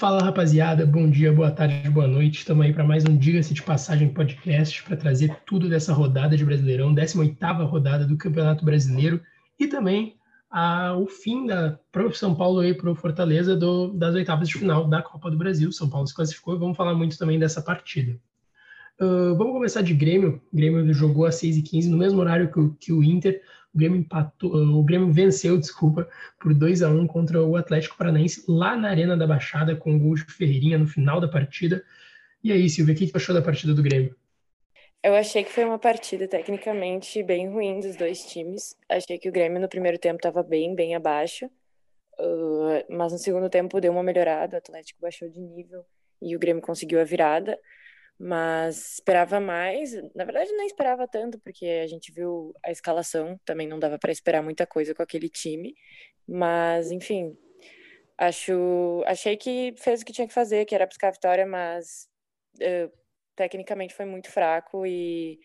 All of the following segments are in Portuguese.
Fala rapaziada, bom dia, boa tarde, boa noite. Estamos aí para mais um Diga-se de Passagem podcast para trazer tudo dessa rodada de Brasileirão, 18ª rodada do Campeonato Brasileiro e também a, o fim da para São Paulo aí para o Fortaleza do, das oitavas de final da Copa do Brasil. São Paulo se classificou e vamos falar muito também dessa partida. Uh, vamos começar de Grêmio. O Grêmio jogou às 6h15, no mesmo horário que o, que o Inter. O Grêmio, empatou, uh, o Grêmio venceu, desculpa, por 2 a 1 contra o Atlético Paranaense, lá na Arena da Baixada, com o gol Ferreirinha no final da partida. E aí, Silvia, o que, que achou da partida do Grêmio? Eu achei que foi uma partida tecnicamente bem ruim dos dois times. Achei que o Grêmio no primeiro tempo estava bem, bem abaixo. Uh, mas no segundo tempo deu uma melhorada, o Atlético baixou de nível e o Grêmio conseguiu a virada mas esperava mais. Na verdade, não esperava tanto, porque a gente viu a escalação, também não dava para esperar muita coisa com aquele time. Mas, enfim, acho, achei que fez o que tinha que fazer, que era buscar a vitória, mas uh, tecnicamente foi muito fraco e,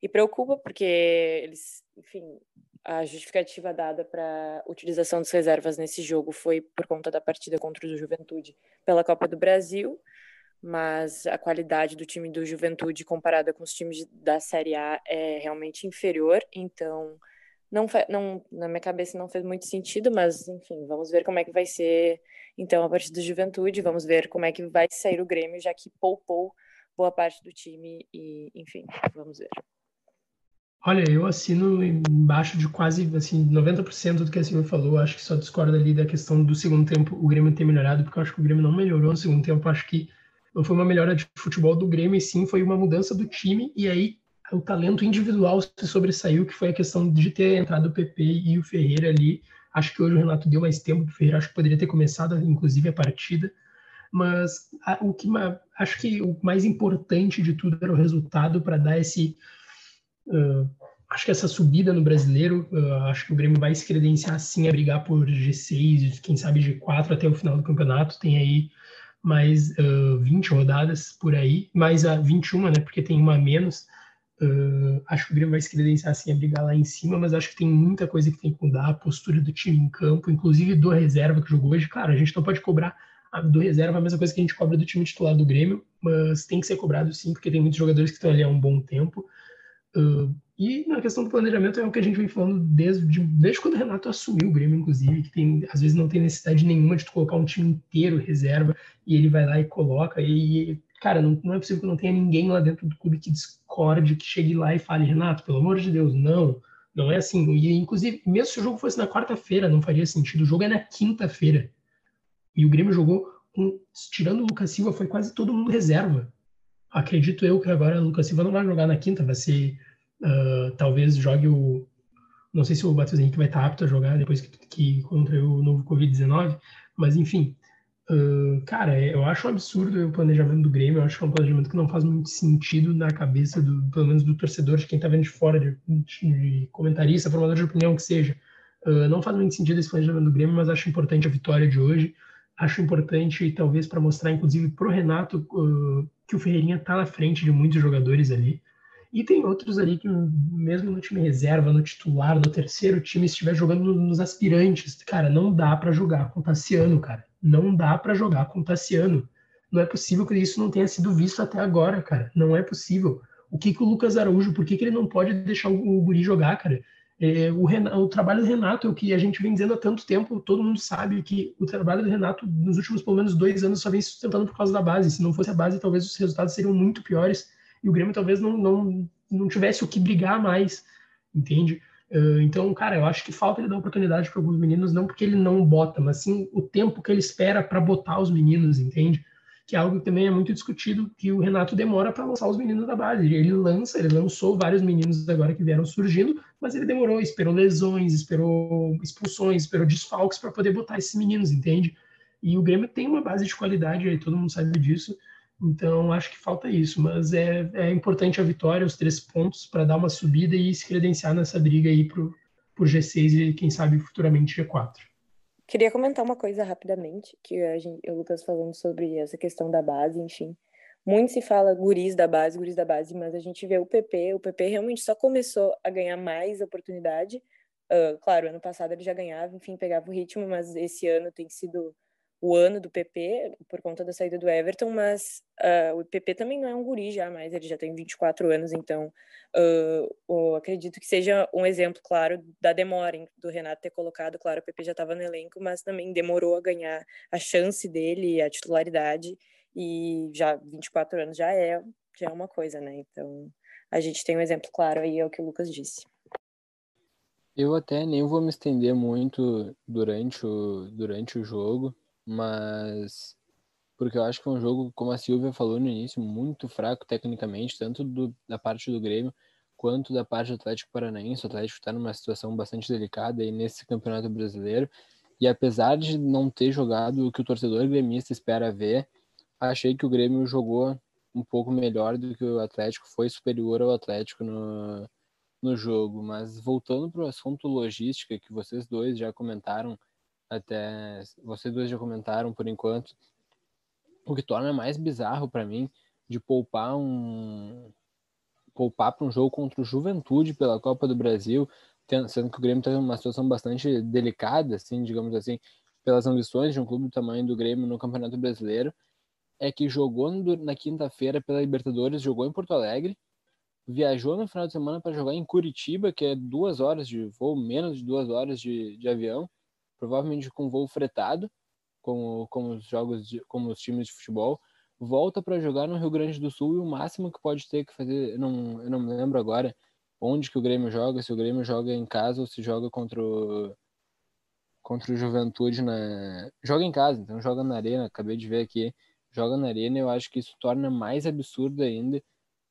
e preocupa, porque eles, enfim, a justificativa dada para utilização das reservas nesse jogo foi por conta da partida contra o Juventude pela Copa do Brasil mas a qualidade do time do Juventude comparada com os times da Série A é realmente inferior, então não, não na minha cabeça não fez muito sentido, mas enfim, vamos ver como é que vai ser então a partida do Juventude, vamos ver como é que vai sair o Grêmio, já que poupou boa parte do time e enfim, vamos ver. Olha, eu assino embaixo de quase assim 90% do que a Silvia falou. Acho que só discordo ali da questão do segundo tempo o Grêmio ter melhorado, porque eu acho que o Grêmio não melhorou no segundo tempo. Acho que não foi uma melhora de futebol do Grêmio, e sim foi uma mudança do time, e aí o talento individual se sobressaiu, que foi a questão de ter entrado o PP e o Ferreira ali. Acho que hoje o Renato deu mais tempo para o Ferreira, acho que poderia ter começado, inclusive, a partida. Mas a, o que acho que o mais importante de tudo era o resultado para dar esse. Uh, acho que essa subida no brasileiro, uh, acho que o Grêmio vai se credenciar sim a brigar por G6, quem sabe G4 até o final do campeonato. Tem aí mais uh, 20 rodadas por aí, mais a 21, né? Porque tem uma menos. Uh, acho que o Grêmio vai se credenciar assim a brigar lá em cima, mas acho que tem muita coisa que tem que mudar, a postura do time em campo, inclusive do reserva que jogou hoje. Claro, a gente não pode cobrar do reserva a mesma coisa que a gente cobra do time titular do Grêmio, mas tem que ser cobrado sim, porque tem muitos jogadores que estão ali há um bom tempo. Uh, e na questão do planejamento é o que a gente vem falando desde, desde quando o Renato assumiu o Grêmio, inclusive, que tem, às vezes não tem necessidade nenhuma de tu colocar um time inteiro reserva e ele vai lá e coloca. E, cara, não, não é possível que não tenha ninguém lá dentro do clube que discorde, que chegue lá e fale, Renato, pelo amor de Deus, não, não é assim. E, inclusive, mesmo se o jogo fosse na quarta-feira, não faria sentido. O jogo é na quinta-feira. E o Grêmio jogou, com, tirando o Lucas Silva, foi quase todo mundo reserva. Acredito eu que agora o Lucas Silva não vai jogar na quinta, vai ser Uh, talvez jogue o. Não sei se o Matheus Henrique vai estar apto a jogar depois que, que contra o novo Covid-19, mas enfim. Uh, cara, eu acho um absurdo o planejamento do Grêmio. Eu acho que é um planejamento que não faz muito sentido na cabeça, do, pelo menos do torcedor, de quem está vendo de fora, de, de, comentarista, formador de opinião que seja. Uh, não faz muito sentido esse planejamento do Grêmio, mas acho importante a vitória de hoje. Acho importante, talvez, para mostrar, inclusive, para o Renato, uh, que o Ferreirinha está na frente de muitos jogadores ali. E tem outros ali que, mesmo no time reserva, no titular, no terceiro time, estiver jogando nos aspirantes, cara, não dá para jogar com o Tassiano, cara. Não dá para jogar com o Tassiano. Não é possível que isso não tenha sido visto até agora, cara. Não é possível. O que, que o Lucas Araújo, por que, que ele não pode deixar o, o Guri jogar, cara? É, o, Renato, o, trabalho do Renato é o que a gente vem dizendo há tanto tempo, todo mundo sabe que o trabalho do Renato nos últimos pelo menos dois anos só vem se sustentando por causa da base. Se não fosse a base, talvez os resultados seriam muito piores e o Grêmio talvez não, não, não tivesse o que brigar mais, entende? Uh, então, cara, eu acho que falta ele dar oportunidade para alguns meninos, não porque ele não bota, mas sim o tempo que ele espera para botar os meninos, entende? Que é algo que também é muito discutido, que o Renato demora para lançar os meninos da base. Ele lança, ele lançou vários meninos agora que vieram surgindo, mas ele demorou, esperou lesões, esperou expulsões, esperou desfalques para poder botar esses meninos, entende? E o Grêmio tem uma base de qualidade, aí todo mundo sabe disso, então, acho que falta isso, mas é, é importante a vitória, os três pontos, para dar uma subida e se credenciar nessa briga aí por, por G6 e, quem sabe, futuramente G4. Queria comentar uma coisa rapidamente, que a gente, o Lucas falando sobre essa questão da base, enfim. Muito se fala guris da base, guris da base, mas a gente vê o PP, o PP realmente só começou a ganhar mais oportunidade. Uh, claro, ano passado ele já ganhava, enfim, pegava o ritmo, mas esse ano tem sido o ano do PP por conta da saída do Everton, mas uh, o PP também não é um guri já mais, ele já tem 24 anos, então uh, acredito que seja um exemplo claro da demora do Renato ter colocado, claro, o PP já estava no elenco, mas também demorou a ganhar a chance dele, a titularidade, e já 24 anos já é, já é uma coisa, né? Então a gente tem um exemplo claro aí, é o que o Lucas disse. Eu até nem vou me estender muito durante o, durante o jogo, mas porque eu acho que foi um jogo, como a Silvia falou no início, muito fraco tecnicamente, tanto do, da parte do Grêmio quanto da parte do Atlético Paranaense. O Atlético está numa situação bastante delicada aí nesse Campeonato Brasileiro. E apesar de não ter jogado o que o torcedor gremista espera ver, achei que o Grêmio jogou um pouco melhor do que o Atlético, foi superior ao Atlético no, no jogo. Mas voltando para o assunto logística, que vocês dois já comentaram, até vocês dois já comentaram por enquanto, o que torna mais bizarro para mim de poupar um poupar para um jogo contra o Juventude pela Copa do Brasil, sendo que o Grêmio está em uma situação bastante delicada, assim, digamos assim, pelas ambições de um clube do tamanho do Grêmio no Campeonato Brasileiro, é que jogou na quinta-feira pela Libertadores, jogou em Porto Alegre, viajou no final de semana para jogar em Curitiba, que é duas horas de voo, menos de duas horas de, de avião, provavelmente com voo fretado, como, como os jogos, de, como os times de futebol, volta para jogar no Rio Grande do Sul e o máximo que pode ter que fazer, eu não, eu não me lembro agora onde que o Grêmio joga, se o Grêmio joga em casa ou se joga contra o, contra o Juventude na joga em casa, então joga na arena, acabei de ver aqui, joga na arena, eu acho que isso torna mais absurdo ainda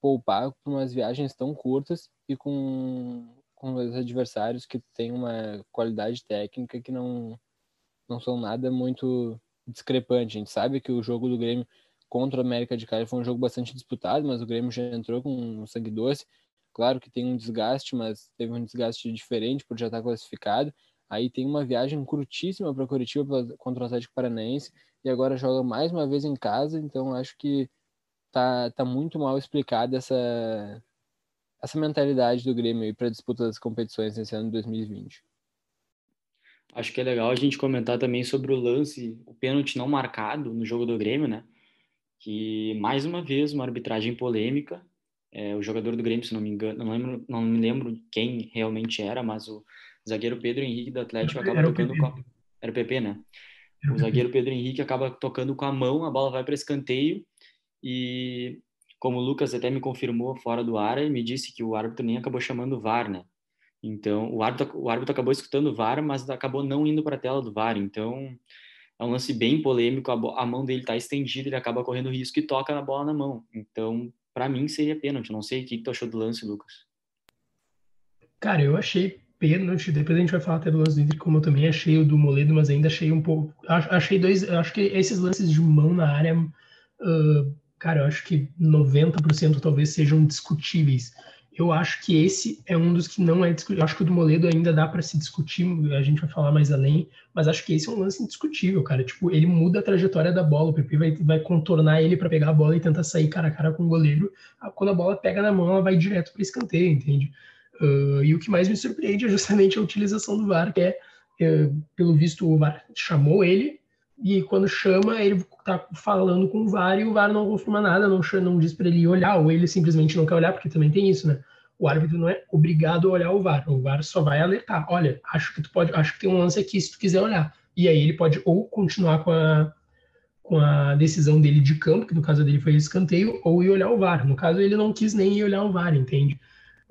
poupar por umas viagens tão curtas e com com os adversários que têm uma qualidade técnica que não, não são nada muito discrepante. A gente sabe que o jogo do Grêmio contra o América de Cali foi um jogo bastante disputado, mas o Grêmio já entrou com um sangue doce. Claro que tem um desgaste, mas teve um desgaste diferente por já estar classificado. Aí tem uma viagem curtíssima para Curitiba contra o Atlético Paranaense e agora joga mais uma vez em casa, então acho que tá, tá muito mal explicada essa essa mentalidade do Grêmio para a disputa das competições nesse ano de 2020. Acho que é legal a gente comentar também sobre o lance, o pênalti não marcado no jogo do Grêmio, né? Que mais uma vez uma arbitragem polêmica. É, o jogador do Grêmio, se não me engano, não lembro, não me lembro quem realmente era, mas o zagueiro Pedro Henrique do Atlético acaba tocando com a... era o PP, né? O zagueiro Pedro Henrique acaba tocando com a mão, a bola vai para escanteio e como o Lucas até me confirmou fora do ar, e me disse que o árbitro nem acabou chamando o VAR, né? Então, o árbitro, o árbitro acabou escutando o VAR, mas acabou não indo para a tela do VAR. Então, é um lance bem polêmico, a, a mão dele está estendida, ele acaba correndo risco e toca a bola na mão. Então, para mim, seria pênalti. Não sei o que tu achou do lance, Lucas. Cara, eu achei pênalti. Depois a gente vai falar até do lance do Inter, como eu também achei o do Moledo, mas ainda achei um pouco. Achei dois. Acho que esses lances de mão na área. Uh, cara, eu acho que 90% talvez sejam discutíveis. Eu acho que esse é um dos que não é discutível. Eu acho que o do Moledo ainda dá para se discutir, a gente vai falar mais além, mas acho que esse é um lance indiscutível, cara. Tipo, ele muda a trajetória da bola, o PP vai, vai contornar ele para pegar a bola e tentar sair cara a cara com o goleiro. Quando a bola pega na mão, ela vai direto para escanteio, entende? Uh, e o que mais me surpreende é justamente a utilização do VAR, que é, uh, pelo visto, o VAR chamou ele, e quando chama, ele tá falando com o VAR e o VAR não confirma nada, não, não diz para ele olhar, ou ele simplesmente não quer olhar, porque também tem isso, né? O árbitro não é obrigado a olhar o VAR, o VAR só vai alertar. Olha, acho que tu pode, acho que tem um lance aqui se tu quiser olhar. E aí ele pode ou continuar com a, com a decisão dele de campo, que no caso dele foi escanteio, ou ir olhar o VAR. No caso, ele não quis nem ir olhar o VAR, entende?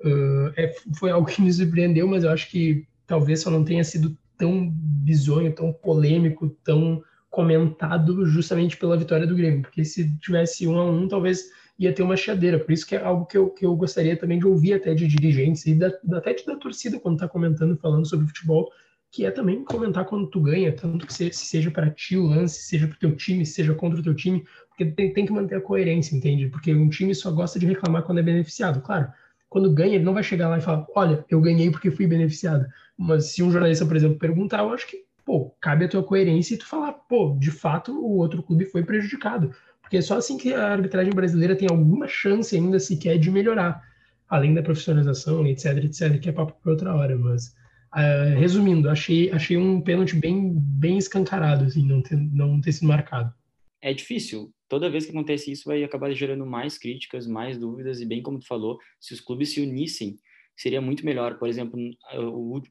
Uh, é, foi algo que me surpreendeu, mas eu acho que talvez só não tenha sido tão bizonho, tão polêmico, tão comentado justamente pela vitória do Grêmio, porque se tivesse um a um, talvez ia ter uma chadeira. Por isso que é algo que eu, que eu gostaria também de ouvir até de dirigentes e da, até da torcida quando está comentando, falando sobre futebol, que é também comentar quando tu ganha, tanto que se, seja para ti o lance, seja para o teu time, seja contra o teu time, porque tem, tem que manter a coerência, entende? Porque um time só gosta de reclamar quando é beneficiado. Claro, quando ganha, ele não vai chegar lá e falar, olha, eu ganhei porque fui beneficiado. Mas se um jornalista, por exemplo, perguntar, eu acho que pô, cabe a tua coerência e tu falar, pô, de fato o outro clube foi prejudicado. Porque é só assim que a arbitragem brasileira tem alguma chance ainda sequer de melhorar, além da profissionalização, etc, etc, que é papo para outra hora, mas Uh, resumindo, achei, achei um pênalti bem, bem escancarado, assim, não ter, não ter sido marcado. É difícil. Toda vez que acontece isso, vai acabar gerando mais críticas, mais dúvidas, e bem como tu falou, se os clubes se unissem, seria muito melhor. Por exemplo,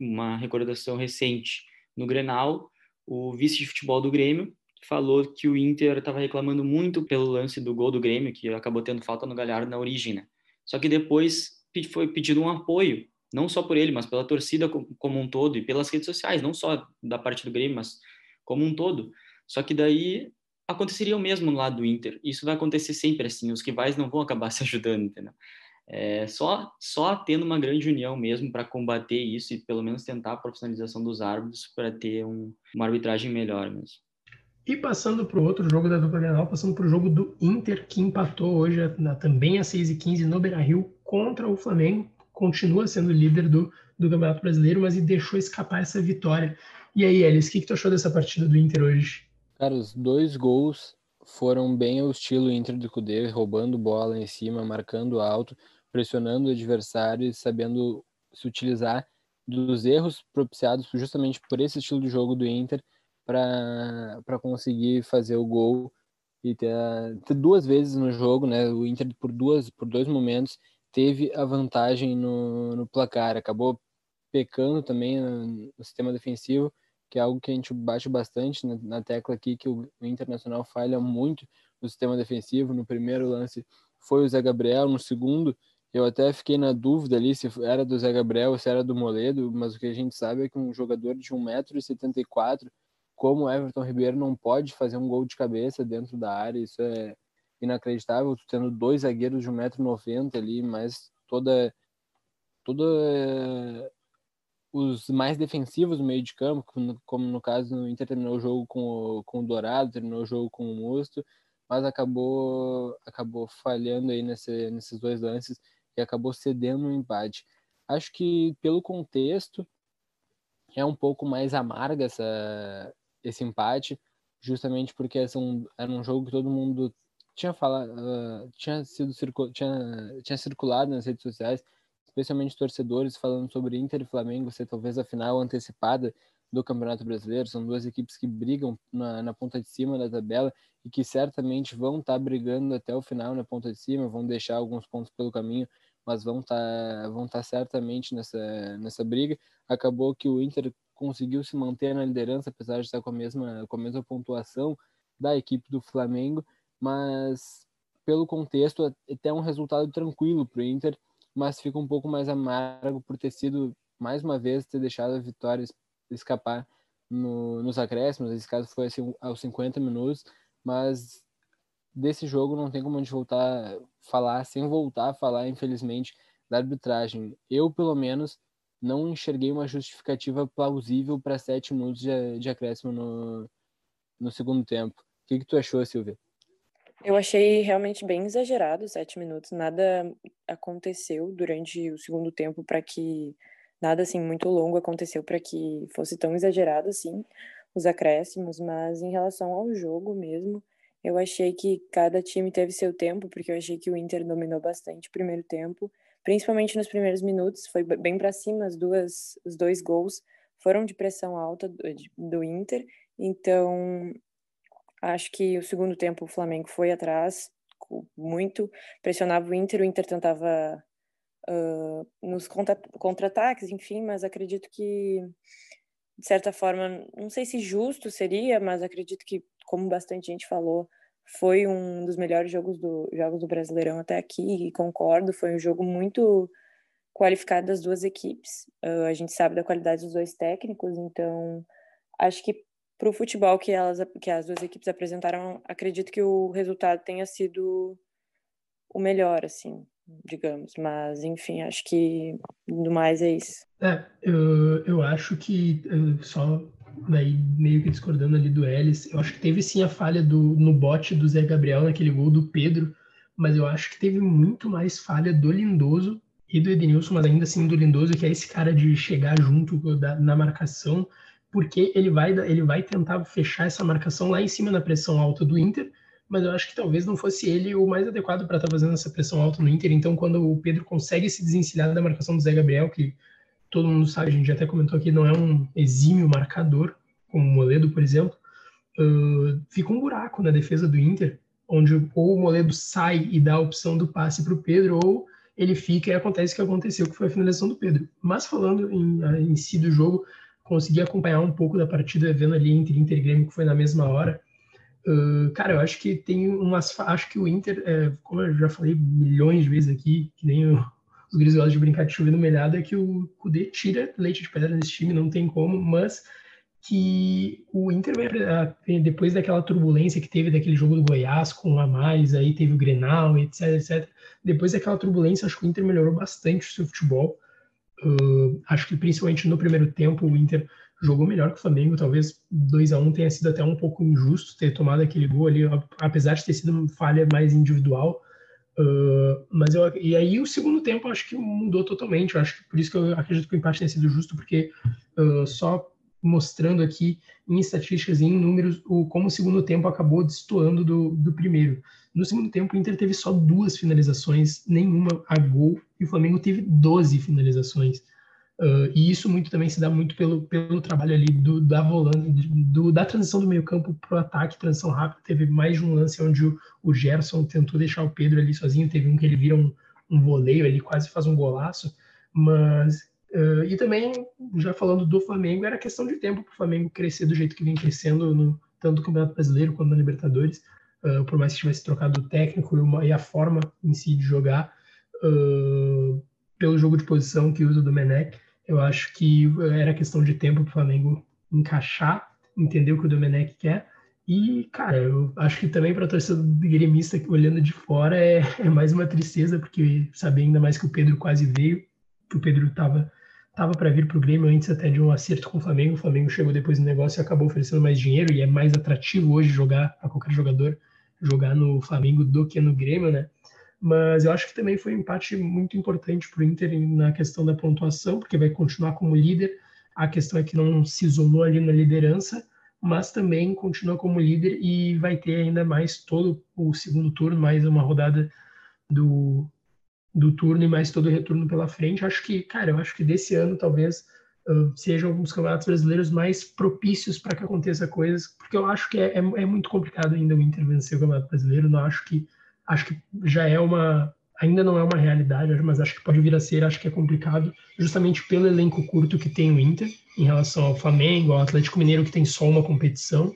uma recordação recente no Grenal, o vice de futebol do Grêmio falou que o Inter estava reclamando muito pelo lance do gol do Grêmio, que acabou tendo falta no Galhardo na origem, né? Só que depois foi pedido um apoio não só por ele, mas pela torcida como um todo e pelas redes sociais, não só da parte do Grêmio, mas como um todo. Só que daí aconteceria o mesmo no lado do Inter. Isso vai acontecer sempre assim, os rivais não vão acabar se ajudando, entendeu? É, só só tendo uma grande união mesmo para combater isso e pelo menos tentar a profissionalização dos árbitros para ter um, uma arbitragem melhor mesmo. E passando para o outro jogo da dupla Grenal, passando para o jogo do Inter, que empatou hoje na, também às 6h15 no Beira-Rio contra o Flamengo continua sendo líder do, do Campeonato Brasileiro, mas e deixou escapar essa vitória. E aí, Elis, o que, que tu achou dessa partida do Inter hoje? Cara, os dois gols foram bem ao estilo Inter do Cudê, roubando bola em cima, marcando alto, pressionando o adversário e sabendo se utilizar dos erros propiciados justamente por esse estilo de jogo do Inter para conseguir fazer o gol e ter, ter, duas vezes no jogo, né? O Inter por duas por dois momentos teve a vantagem no, no placar, acabou pecando também no, sistema defensivo, que é algo que a gente bate bastante na, na tecla aqui, que o, o, Internacional falha muito no sistema defensivo. No primeiro lance foi o Zé Gabriel, no segundo eu até fiquei na dúvida ali se era do Zé Gabriel ou se era do Moledo, mas o que a gente sabe é que um jogador de 1,74m, como Everton Ribeiro, não pode fazer um gol de cabeça dentro da área, isso é inacreditável, tendo dois zagueiros de 1,90m ali, mas toda toda os mais defensivos no meio de campo, como no caso no Inter terminou o jogo com o, com o Dourado, terminou o jogo com o Musto, mas acabou acabou falhando aí nesse, nesses dois lances e acabou cedendo um empate. Acho que pelo contexto é um pouco mais amarga essa, esse empate, justamente porque era um, era um jogo que todo mundo tinha falado, uh, tinha sido tinha, tinha circulado nas redes sociais, especialmente torcedores falando sobre Inter e Flamengo ser talvez a final antecipada do Campeonato Brasileiro. São duas equipes que brigam na, na ponta de cima da tabela e que certamente vão estar tá brigando até o final na ponta de cima, vão deixar alguns pontos pelo caminho, mas vão estar tá, vão tá certamente nessa nessa briga. Acabou que o Inter conseguiu se manter na liderança apesar de estar com a mesma com a mesma pontuação da equipe do Flamengo mas pelo contexto até um resultado tranquilo para o Inter, mas fica um pouco mais amargo por ter sido mais uma vez ter deixado a vitória escapar no, nos acréscimos. Esse caso foi assim, aos 50 minutos, mas desse jogo não tem como a gente voltar a falar sem voltar a falar, infelizmente, da arbitragem. Eu, pelo menos, não enxerguei uma justificativa plausível para sete minutos de, de acréscimo no, no segundo tempo. O que, que tu achou, Silvia? Eu achei realmente bem exagerado sete minutos. Nada aconteceu durante o segundo tempo para que nada assim muito longo aconteceu para que fosse tão exagerado assim os acréscimos. Mas em relação ao jogo mesmo, eu achei que cada time teve seu tempo, porque eu achei que o Inter dominou bastante o primeiro tempo, principalmente nos primeiros minutos. Foi bem para cima as duas, os dois gols foram de pressão alta do, do Inter. Então, Acho que o segundo tempo o Flamengo foi atrás muito, pressionava o Inter, o Inter tentava uh, nos contra-ataques, enfim, mas acredito que, de certa forma, não sei se justo seria, mas acredito que, como bastante gente falou, foi um dos melhores jogos do, jogos do Brasileirão até aqui, e concordo, foi um jogo muito qualificado das duas equipes. Uh, a gente sabe da qualidade dos dois técnicos, então acho que para o futebol que elas que as duas equipes apresentaram, acredito que o resultado tenha sido o melhor, assim, digamos. Mas, enfim, acho que do mais é isso. É, eu, eu acho que só daí meio que discordando ali do Ellis, eu acho que teve sim a falha do, no bote do Zé Gabriel naquele gol do Pedro, mas eu acho que teve muito mais falha do Lindoso e do Edenilson, mas ainda assim do Lindoso, que é esse cara de chegar junto da, na marcação porque ele vai, ele vai tentar fechar essa marcação lá em cima na pressão alta do Inter, mas eu acho que talvez não fosse ele o mais adequado para estar tá fazendo essa pressão alta no Inter. Então, quando o Pedro consegue se desencilhar da marcação do Zé Gabriel, que todo mundo sabe, a gente até comentou aqui, não é um exímio marcador, como o Moledo, por exemplo, uh, fica um buraco na defesa do Inter, onde ou o Moledo sai e dá a opção do passe para o Pedro, ou ele fica e acontece o que aconteceu, que foi a finalização do Pedro. Mas falando em, em si do jogo, consegui acompanhar um pouco da partida, vendo ali entre Inter e Grêmio, que foi na mesma hora. Uh, cara, eu acho que tem umas. Acho que o Inter, é, como eu já falei milhões de vezes aqui, que nem o, os guris gostam de brincar de chover no melhado, é que o Kudê tira leite de pedra nesse time, não tem como, mas que o Inter depois daquela turbulência que teve daquele jogo do Goiás com um a mais, aí teve o Grenal, etc, etc. Depois daquela turbulência, acho que o Inter melhorou bastante o seu futebol. Uh, acho que principalmente no primeiro tempo o Inter jogou melhor que o Flamengo. Talvez 2 a 1 tenha sido até um pouco injusto ter tomado aquele gol ali, apesar de ter sido uma falha mais individual. Uh, mas eu, e aí o segundo tempo acho que mudou totalmente. Eu acho que por isso que eu acredito que o empate tenha sido justo, porque uh, só mostrando aqui em estatísticas e em números o, como o segundo tempo acabou destoando do, do primeiro. No segundo tempo, o Inter teve só duas finalizações, nenhuma a gol, e o Flamengo teve 12 finalizações. Uh, e isso muito também se dá muito pelo, pelo trabalho ali do, da volante, do, da transição do meio campo para o ataque, transição rápida. Teve mais de um lance onde o, o, Gerson tentou deixar o Pedro ali sozinho, teve um que ele vira um, um voleio, ele quase faz um golaço, mas Uh, e também, já falando do Flamengo, era questão de tempo para o Flamengo crescer do jeito que vem crescendo, no, tanto no Campeonato Brasileiro quanto na Libertadores, uh, por mais que tivesse trocado o técnico e, uma, e, a forma em si de jogar, pelo jogo de posição que usa o Domenech, eu acho que era questão de tempo para o Flamengo encaixar, entender o que o Domenech quer. E, cara, eu acho que também para a torcida gremista, olhando de fora, é, é mais uma tristeza, porque saber ainda mais que o Pedro quase veio, que o Pedro estava estava para vir para o Grêmio antes até de um acerto com o Flamengo. O Flamengo chegou depois no negócio e acabou oferecendo mais dinheiro e é mais atrativo hoje jogar para qualquer jogador jogar no Flamengo do que no Grêmio, né? Mas eu acho que também foi um empate muito importante para o Inter na questão da pontuação, porque vai continuar como líder. A questão é que não se isolou ali na liderança, mas também continua como líder e vai ter ainda mais todo o segundo turno, mais uma rodada do, do turno e mais todo o retorno pela frente. Acho que, cara, eu acho que desse ano talvez uh, sejam alguns campeonatos brasileiros mais propícios para que aconteça coisas, porque eu acho que é, é, é, muito complicado ainda o Inter vencer o campeonato brasileiro. Não acho que acho que já é uma ainda não é uma realidade, mas acho que pode vir a ser. Acho que é complicado, justamente pelo elenco curto que tem o Inter em relação ao Flamengo, ao Atlético Mineiro que tem só uma competição.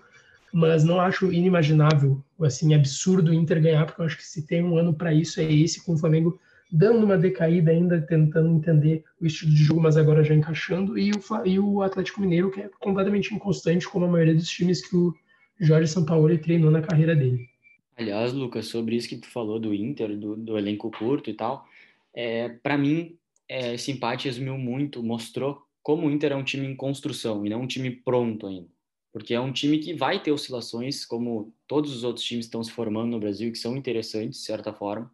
Mas não acho inimaginável, assim, absurdo o Inter ganhar, porque eu acho que se tem um ano para isso é esse, com o Flamengo dando uma decaída ainda, tentando entender o estilo de jogo, mas agora já encaixando, e o, e o Atlético Mineiro, que é completamente inconstante, como a maioria dos times que o Jorge Sampaoli treinou na carreira dele. Aliás, Lucas, sobre isso que tu falou do Inter, do, do elenco curto e tal, é, para mim, é, esse empate resumiu muito, mostrou como o Inter é um time em construção e não um time pronto ainda. Porque é um time que vai ter oscilações, como todos os outros times estão se formando no Brasil, que são interessantes, de certa forma,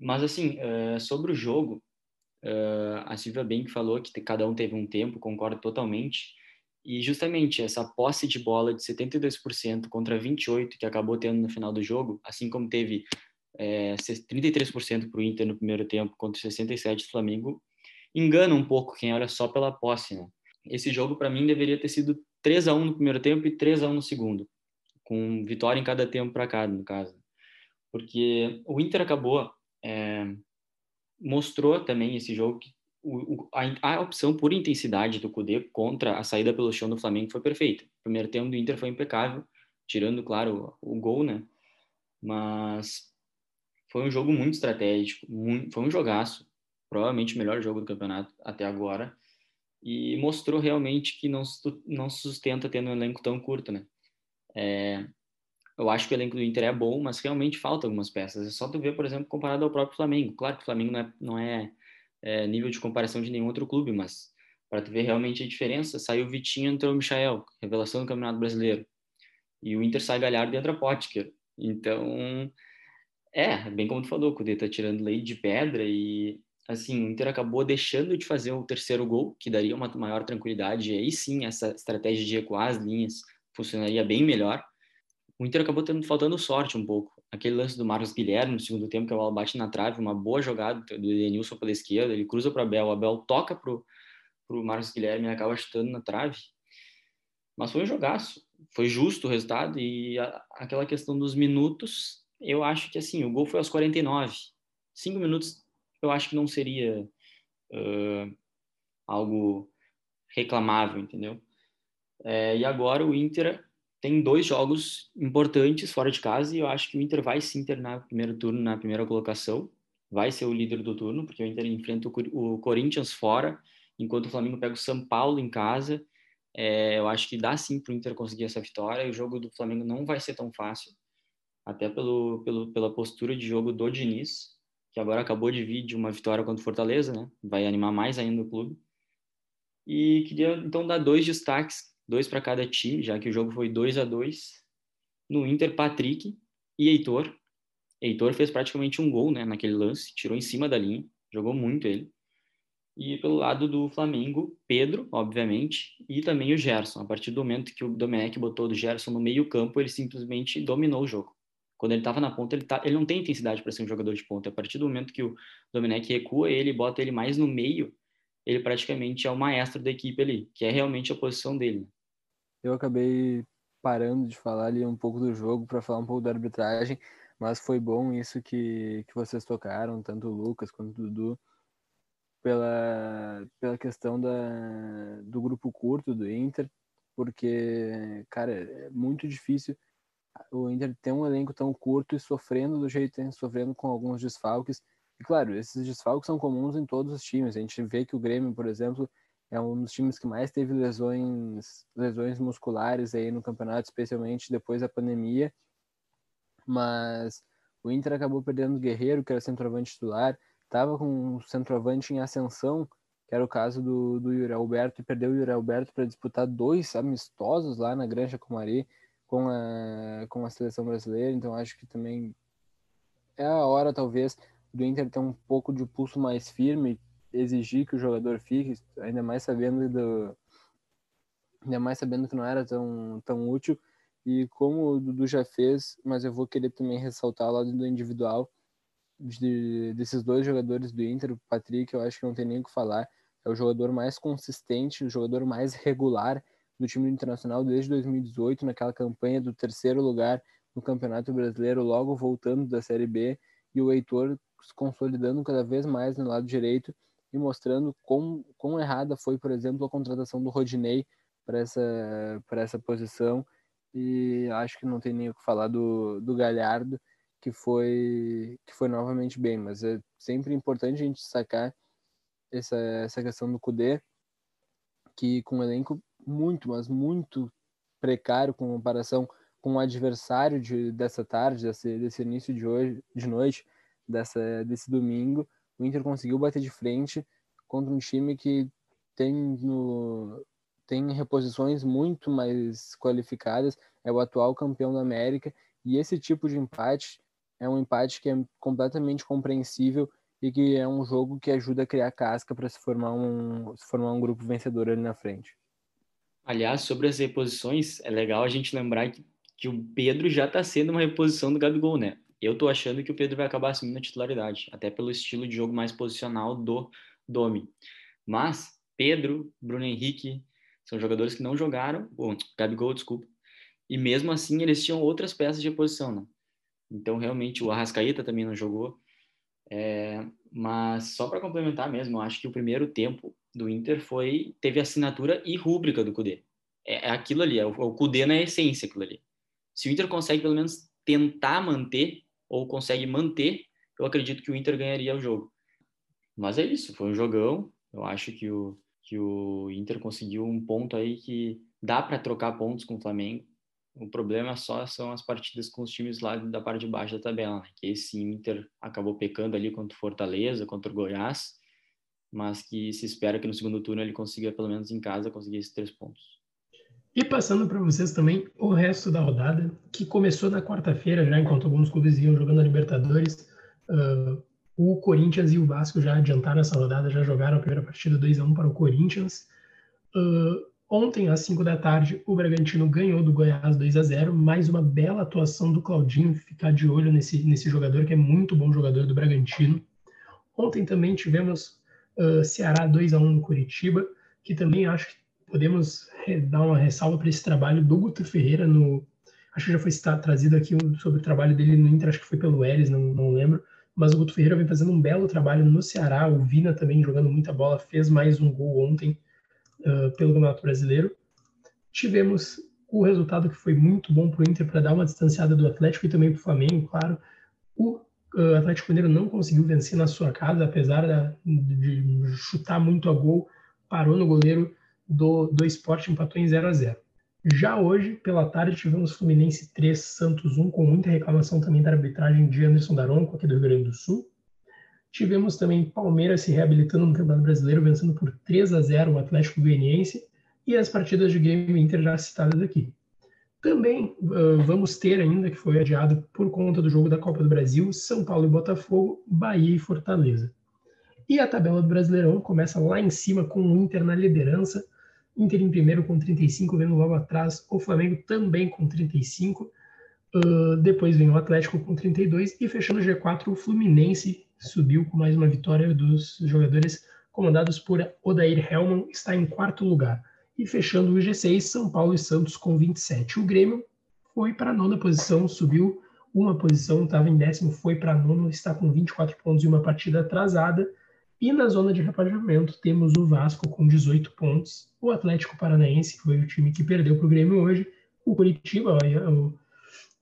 mas, assim, uh, sobre o jogo, uh, a Silvia bem que falou que cada um teve um tempo, concordo totalmente. E justamente essa posse de bola de 72% contra 28% que acabou tendo no final do jogo, assim como teve é, 33% para o Inter no primeiro tempo contra 67% do Flamengo, engana um pouco quem olha só pela posse. Né? Esse jogo, para mim, deveria ter sido 3 a 1 no primeiro tempo e 3 a 1 no segundo, com vitória em cada tempo para cada, no caso. Porque o Inter acabou é, mostrou também esse jogo que a, a, opção por intensidade do Cudê contra a saída pelo chão do Flamengo foi perfeita. O primeiro tempo do Inter foi impecável, tirando, claro, o, o gol, né? Mas foi um jogo muito estratégico, muito, foi um jogaço, provavelmente o melhor jogo do campeonato até agora, e mostrou realmente que não, não sustenta tendo um elenco tão curto, né? É, eu acho que o elenco do Inter é bom, mas realmente falta algumas peças. É só tu ver, por exemplo, comparado ao próprio Flamengo. Claro que o Flamengo não é, não é, é nível de comparação de nenhum outro clube, mas para tu ver realmente a diferença, saiu o Vitinho, entrou o Michael, revelação do Campeonato Brasileiro. E o Inter sai Galhardo e entra Potker. Então, é, bem como tu falou, o Cudê tá tirando leite de pedra e, assim, o Inter acabou deixando de fazer o terceiro gol, que daria uma maior tranquilidade. E aí sim, essa estratégia de recuar as linhas funcionaria bem melhor o Inter acabou tendo, faltando sorte um pouco. Aquele lance do Marcos Guilherme no segundo tempo, que a bola bate na trave, uma boa jogada do Denilson pela esquerda, ele cruza para Abel, o Abel toca pro, o Marcos Guilherme e acaba chutando na trave. Mas foi um jogaço. Foi justo o resultado e a, aquela questão dos minutos, eu acho que assim, o gol foi aos 49. Cinco minutos eu acho que não seria uh, algo reclamável, entendeu? É, e agora o Inter tem dois jogos importantes fora de casa e eu acho que o Inter vai sim terminar o primeiro turno na primeira colocação, vai ser o líder do turno, porque o Inter enfrenta o, Corinthians fora, enquanto o Flamengo pega o São Paulo em casa. É, eu acho que dá sim para o Inter conseguir essa vitória. O jogo do Flamengo não vai ser tão fácil, até pelo, pelo, pela postura de jogo do Diniz, que agora acabou de vir de uma vitória contra o Fortaleza, né? Vai animar mais ainda o clube. E queria então dar dois destaques dois para cada time, já que o jogo foi 2 a 2 No Inter, Patrick e Heitor. Heitor fez praticamente um gol né, naquele lance, tirou em cima da linha, jogou muito ele. E pelo lado do Flamengo, Pedro, obviamente, e também o Gerson. A partir do momento que o Domenech botou o Gerson no meio-campo, ele simplesmente dominou o jogo. Quando ele estava na ponta, ele, tá, ele não tem intensidade para ser um jogador de ponta. A partir do momento que o Domenech recua ele, bota ele mais no meio, ele praticamente é o maestro da equipe ali, que é realmente a posição dele. Eu acabei parando de falar ali um pouco do jogo para falar um pouco da arbitragem, mas foi bom isso que, que vocês tocaram, tanto o Lucas quanto o Dudu, pela, pela questão da, do grupo curto do Inter, porque, cara, é muito difícil o Inter ter um elenco tão curto e sofrendo do jeito que tem, sofrendo com alguns desfalques. E claro, esses desfalques são comuns em todos os times. A gente vê que o Grêmio, por exemplo, é um dos times que mais teve lesões, lesões musculares aí no campeonato, especialmente depois da pandemia. Mas o Inter acabou perdendo o Guerreiro, que era centroavante titular, estava com um centroavante em ascensão, que era o caso do, do Yuri Alberto, e perdeu o Yuri Alberto para disputar dois amistosos lá na Granja Comari com a, com a seleção brasileira, então acho que também é a hora, talvez, do Inter ter um pouco de pulso mais firme, exigir que o jogador fique, ainda mais sabendo do ainda mais sabendo que não era tão tão útil. E como o Dudu já fez, mas eu vou querer também ressaltar o lado do individual de, desses dois jogadores do Inter, o Patrick, eu acho que não tem nem o que falar, é o jogador mais consistente, o jogador mais regular do time internacional desde 2018, naquela campanha do terceiro lugar no Campeonato Brasileiro, logo voltando da Série B, e o Heitor se consolidando cada vez mais no lado direito e mostrando quão, quão errada foi, por exemplo, a contratação do Rodinei para essa, essa posição. E acho que não tem nem o que falar do, do Galhardo, que foi, que foi novamente bem. Mas é sempre importante a gente destacar essa, essa questão do Kudê, que com um elenco muito, mas muito precário com comparação com o adversário de, dessa tarde, desse, desse início de hoje, de noite, dessa, desse domingo, o Inter conseguiu bater de frente contra um time que tem no tem reposições muito mais qualificadas, é o atual campeão da América, e esse tipo de empate é um empate que é completamente compreensível e que é um jogo que ajuda a criar casca para se formar um se formar um grupo vencedor ali na frente. Aliás, sobre as reposições, é legal a gente lembrar que, que o Pedro já está sendo uma reposição do Gabigol, né? Eu tô achando que o Pedro vai acabar assumindo a titularidade, até pelo estilo de jogo mais posicional do Domi. Mas Pedro, Bruno Henrique são jogadores que não jogaram, bom, Gabigol, desculpa, e mesmo assim eles tinham outras peças de posição, né? Então realmente o Arrascaeta também não jogou. É, mas só para complementar mesmo, eu acho que o primeiro tempo do Inter foi teve assinatura e rúbrica do Cudê. É, é aquilo ali, é o, o Cudê na essência aquilo ali. Se o Inter consegue pelo menos tentar manter ou consegue manter, eu acredito que o Inter ganharia o jogo. Mas é isso, foi um jogão. Eu acho que o, que o Inter conseguiu um ponto aí que dá para trocar pontos com o Flamengo. O problema só são as partidas com os times lá da parte de baixo da tabela, né? que esse Inter acabou pecando ali contra o Fortaleza, contra o Goiás, mas que se espera que no segundo turno ele consiga, pelo menos em casa, conseguir esses três pontos. E passando para vocês também o resto da rodada, que começou na quarta-feira, já enquanto alguns clubes iam jogando a Libertadores. Uh, o Corinthians e o Vasco já adiantaram essa rodada, já jogaram a primeira partida 2 a 1 para o Corinthians. Uh, ontem, às 5 da tarde, o Bragantino ganhou do Goiás 2 a 0 mais uma bela atuação do Claudinho, ficar de olho nesse, nesse jogador, que é muito bom jogador do Bragantino. Ontem também tivemos uh, Ceará 2 a 1 no Curitiba que também acho que podemos dar uma ressalva para esse trabalho do Guto Ferreira no acho que já foi trazido aqui sobre o trabalho dele no Inter, acho que foi pelo Eres, não, não lembro, mas o Guto Ferreira vem fazendo um belo trabalho no Ceará, o Vina também jogando muita bola, fez mais um gol ontem uh, pelo Campeonato Brasileiro. Tivemos o resultado que foi muito bom para o Inter para dar uma distanciada do Atlético e também para o Flamengo, claro. O uh, Atlético Mineiro não conseguiu vencer na sua casa, apesar da, de chutar muito a gol, parou no goleiro do, do esporte, empatou em 0 a 0 já hoje, pela tarde, tivemos Fluminense 3, Santos 1, com muita reclamação também da arbitragem de Anderson Daronco, aqui do Rio Grande do Sul. Tivemos também Palmeiras se reabilitando no Campeonato Brasileiro, vencendo por 3 a 0 o Atlético Goianiense, e as partidas de Grêmio e Inter já citadas aqui. Também uh, vamos ter ainda, que foi adiado por conta do jogo da Copa do Brasil, São Paulo e Botafogo, Bahia e Fortaleza. E a tabela do Brasileirão começa lá em cima com o Inter na liderança, Inter em primeiro com 35, vendo logo atrás o Flamengo também com 35. Uh, depois vem o Atlético com 32 e fechando o G4 o Fluminense subiu com mais uma vitória dos jogadores comandados por Odair Helman, está em quarto lugar. E fechando o G6, São Paulo e Santos com 27. O Grêmio foi para a nona posição, subiu uma posição, estava em décimo, foi para a nona, está com 24 pontos e uma partida atrasada. E na zona de rebaixamento temos o Vasco com 18 pontos, o Atlético Paranaense, que foi o time que perdeu para o Grêmio hoje, o Curitiba, o,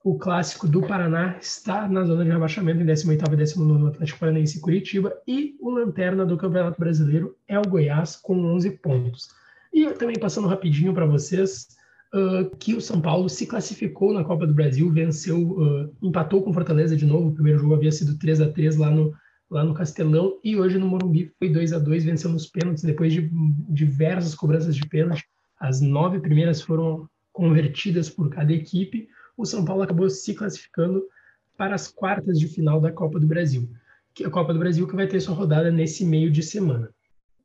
o clássico do Paraná, está na zona de rebaixamento, em 18º e 19 o Atlético Paranaense e Curitiba, e o lanterna do Campeonato Brasileiro é o Goiás com 11 pontos. E também passando rapidinho para vocês, uh, que o São Paulo se classificou na Copa do Brasil, venceu, uh, empatou com Fortaleza de novo, o primeiro jogo havia sido 3 a 3 lá no lá no Castelão e hoje no Morumbi foi 2 a 2 vencendo os pênaltis depois de diversas cobranças de pênalti. As nove primeiras foram convertidas por cada equipe. O São Paulo acabou se classificando para as quartas de final da Copa do Brasil. Que a Copa do Brasil que vai ter sua rodada nesse meio de semana.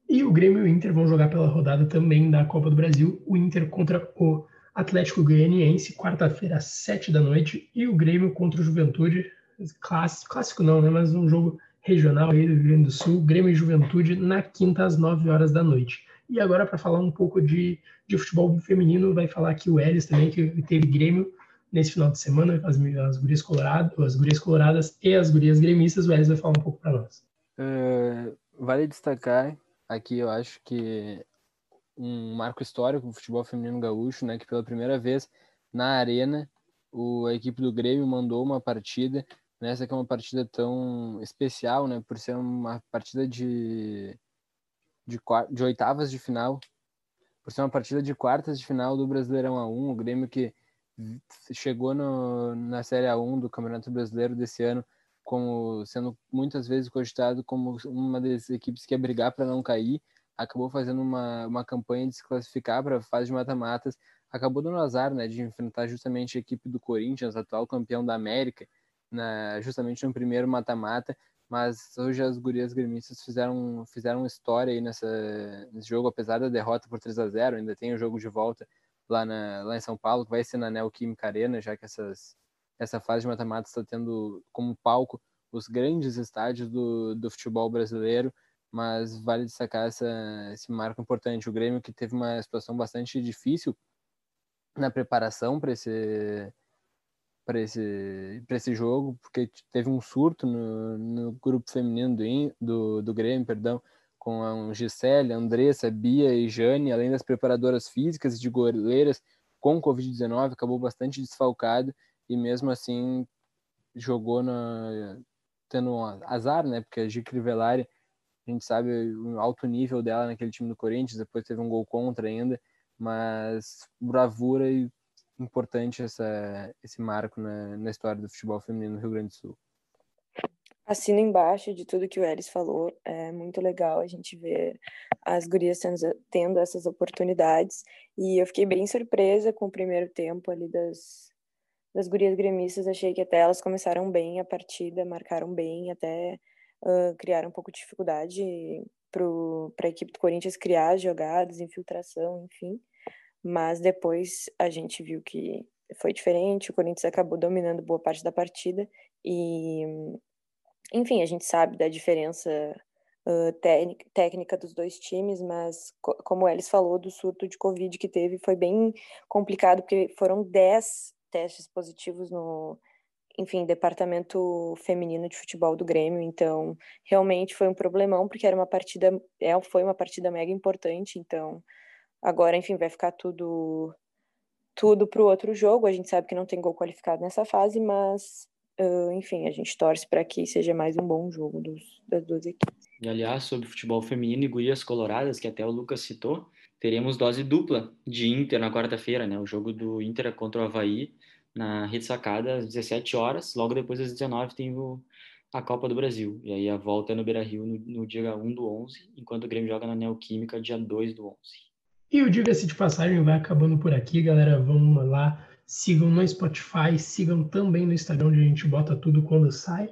E o Grêmio e o Inter vão jogar pela rodada também da Copa do Brasil. O Inter contra o Atlético Goianiense, quarta-feira às sete da noite, e o Grêmio contra o Juventude, clássico, clássico não, né? Mas um jogo regional Rio Grande do Sul, Grêmio e Juventude, na quinta às 9 horas da noite. E agora, para falar um pouco de, de futebol feminino, vai falar aqui o Elis também, que teve Grêmio nesse final de semana, as, as gurias coloradas, as gurias coloradas e as gurias gremistas. O Elis vai falar um pouco para nós. Uh, vale destacar aqui, eu acho que um marco histórico do futebol feminino gaúcho, né, que pela primeira vez na arena o, a equipe do Grêmio mandou uma partida nessa que é uma partida tão especial, né, por ser uma partida de, de, de oitavas de final, por ser uma partida de quartas de final do Brasileirão A1, o Grêmio que chegou no, na Série A1 do Campeonato Brasileiro desse ano, como sendo muitas vezes cogitado como uma das equipes que ia brigar para não cair, acabou fazendo uma, uma campanha de se classificar para a fase de mata-matas, acabou dando azar, né, de enfrentar justamente a equipe do Corinthians, atual campeão da América, na, justamente no primeiro mata-mata, mas hoje as gurias gremistas fizeram, fizeram história aí nessa, nesse jogo, apesar da derrota por 3 a 0 ainda tem o jogo de volta lá, na, lá em São Paulo, que vai ser na Neoquímica Arena, já que essas, essa fase de mata-mata está tendo como palco os grandes estádios do, do futebol brasileiro, mas vale destacar essa, esse marco importante. O Grêmio que teve uma situação bastante difícil na preparação para esse para esse, esse jogo, porque teve um surto no, no grupo feminino do, do, do Grêmio, perdão, com a Gisele, Andressa, Bia e Jane, além das preparadoras físicas e de goleiras com Covid-19, acabou bastante desfalcado e mesmo assim jogou na, tendo um azar, né? Porque a Gi Crivellari, a gente sabe o alto nível dela naquele time do Corinthians, depois teve um gol contra ainda, mas bravura e importante essa, esse marco na, na história do futebol feminino no Rio Grande do Sul. Assino embaixo de tudo que o Eris falou. É muito legal a gente ver as gurias tendo, tendo essas oportunidades. E eu fiquei bem surpresa com o primeiro tempo ali das, das gurias gremistas. Achei que até elas começaram bem a partida, marcaram bem, até uh, criaram um pouco de dificuldade para a equipe do Corinthians criar as jogadas, infiltração, enfim mas depois a gente viu que foi diferente, o Corinthians acabou dominando boa parte da partida e enfim, a gente sabe da diferença uh, técnica dos dois times, mas co como eles falou do surto de Covid que teve, foi bem complicado, porque foram 10 testes positivos no, enfim, departamento feminino de futebol do Grêmio, então realmente foi um problemão, porque era uma partida, é, foi uma partida mega importante, então agora, enfim, vai ficar tudo tudo para o outro jogo, a gente sabe que não tem gol qualificado nessa fase, mas uh, enfim, a gente torce para que seja mais um bom jogo dos, das duas equipes. E aliás, sobre futebol feminino e gurias coloradas, que até o Lucas citou, teremos dose dupla de Inter na quarta-feira, né? O jogo do Inter contra o Havaí, na Rede Sacada, às 17 horas. Logo depois, às 19 tem o, a Copa do Brasil. E aí a volta é no Beira-Rio no, no, dia 1 do 11, enquanto o Grêmio joga na Neoquímica, dia 2 do 11. E o Diga-se de Passagem vai acabando por aqui, galera. Vamos lá, sigam no Spotify, sigam também no Instagram, onde a gente bota tudo quando sai.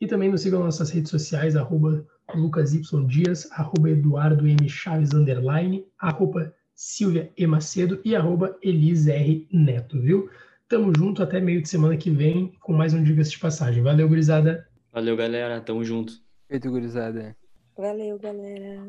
E também nos sigam nas nossas redes sociais, arroba Lucas Y Dias, arroba Eduardo M. Chaves, underline, arroba Silvia E. Macedo e arroba Elise R. Neto, viu? Tamo junto até meio de semana que vem com mais um Digas de Passagem. Valeu, gurizada. Valeu, galera. Tamo junto. Feito, gurizada. Valeu, galera.